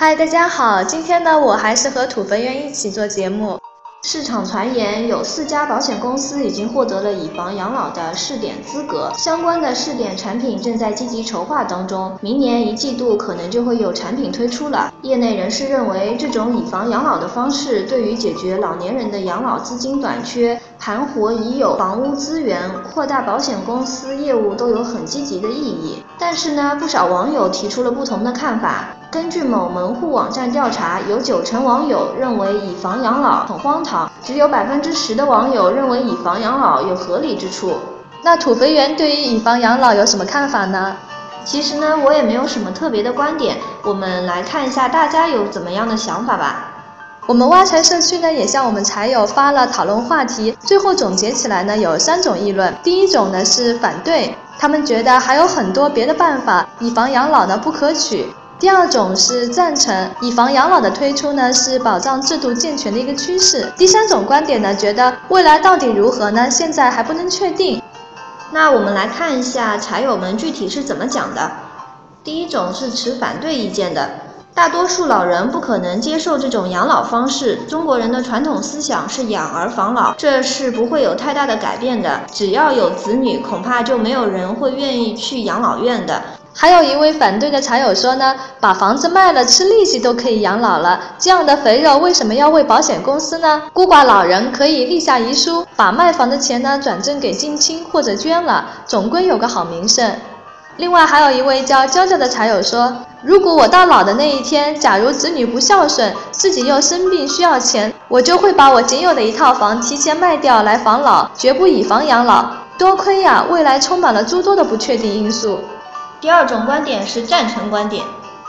嗨，大家好，今天呢，我还是和土肥圆一起做节目。市场传言有四家保险公司已经获得了以房养老的试点资格，相关的试点产品正在积极筹划当中，明年一季度可能就会有产品推出了。业内人士认为，这种以房养老的方式对于解决老年人的养老资金短缺、盘活已有房屋资源、扩大保险公司业务都有很积极的意义。但是呢，不少网友提出了不同的看法。根据某门户网站调查，有九成网友认为以房养老很荒唐，只有百分之十的网友认为以房养老有合理之处。那土肥圆对于以房养老有什么看法呢？其实呢，我也没有什么特别的观点。我们来看一下大家有怎么样的想法吧。我们挖财社区呢也向我们财友发了讨论话题，最后总结起来呢有三种议论。第一种呢是反对，他们觉得还有很多别的办法，以房养老呢不可取。第二种是赞成以房养老的推出呢，是保障制度健全的一个趋势。第三种观点呢，觉得未来到底如何呢？现在还不能确定。那我们来看一下茶友们具体是怎么讲的。第一种是持反对意见的，大多数老人不可能接受这种养老方式。中国人的传统思想是养儿防老，这是不会有太大的改变的。只要有子女，恐怕就没有人会愿意去养老院的。还有一位反对的茶友说呢，把房子卖了吃利息都可以养老了，这样的肥肉为什么要为保险公司呢？孤寡老人可以立下遗书，把卖房的钱呢转赠给近亲或者捐了，总归有个好名声。另外还有一位叫娇娇的茶友说，如果我到老的那一天，假如子女不孝顺，自己又生病需要钱，我就会把我仅有的一套房提前卖掉来防老，绝不以房养老。多亏呀，未来充满了诸多的不确定因素。第二种观点是赞成观点，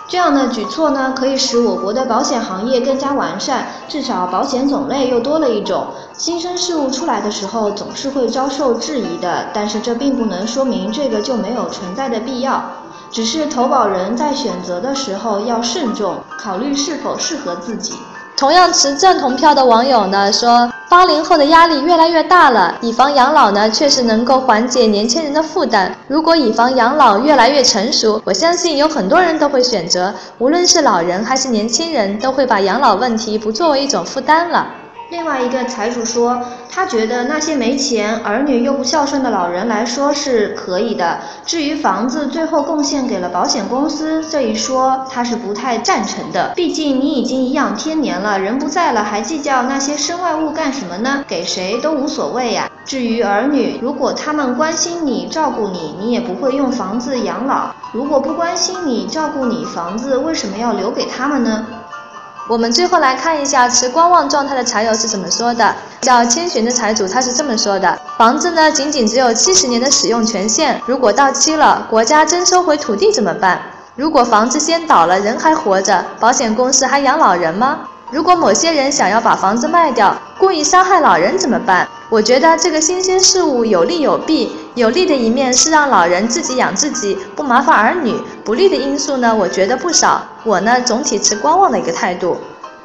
这样的举措呢，可以使我国的保险行业更加完善，至少保险种类又多了一种。新生事物出来的时候，总是会遭受质疑的，但是这并不能说明这个就没有存在的必要，只是投保人在选择的时候要慎重，考虑是否适合自己。同样持赞同票的网友呢说，八零后的压力越来越大了，以房养老呢确实能够缓解年轻人的负担。如果以房养老越来越成熟，我相信有很多人都会选择，无论是老人还是年轻人，都会把养老问题不作为一种负担了。另外一个财主说，他觉得那些没钱、儿女又不孝顺的老人来说是可以的。至于房子最后贡献给了保险公司这一说，他是不太赞成的。毕竟你已经颐养天年了，人不在了，还计较那些身外物干什么呢？给谁都无所谓呀。至于儿女，如果他们关心你、照顾你，你也不会用房子养老；如果不关心你、照顾你，房子为什么要留给他们呢？我们最后来看一下持观望状态的财友是怎么说的。叫千寻的财主他是这么说的：房子呢，仅仅只有七十年的使用权限，如果到期了，国家征收回土地怎么办？如果房子先倒了，人还活着，保险公司还养老人吗？如果某些人想要把房子卖掉，故意伤害老人怎么办？我觉得这个新鲜事物有利有弊，有利的一面是让老人自己养自己，不麻烦儿女；不利的因素呢，我觉得不少。我呢，总体持观望的一个态度。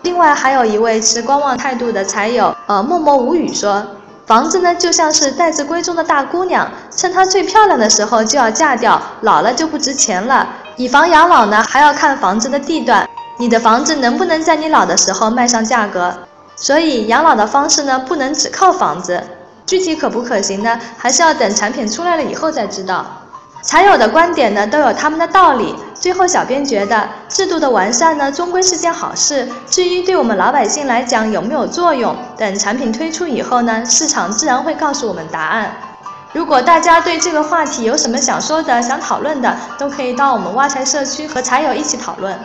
另外还有一位持观望态度的财友，呃，默默无语说，房子呢就像是待字闺中的大姑娘，趁她最漂亮的时候就要嫁掉，老了就不值钱了。以房养老呢，还要看房子的地段。你的房子能不能在你老的时候卖上价格？所以养老的方式呢，不能只靠房子，具体可不可行呢？还是要等产品出来了以后再知道。财友的观点呢，都有他们的道理。最后，小编觉得制度的完善呢，终归是件好事。至于对我们老百姓来讲有没有作用，等产品推出以后呢，市场自然会告诉我们答案。如果大家对这个话题有什么想说的、想讨论的，都可以到我们挖财社区和财友一起讨论。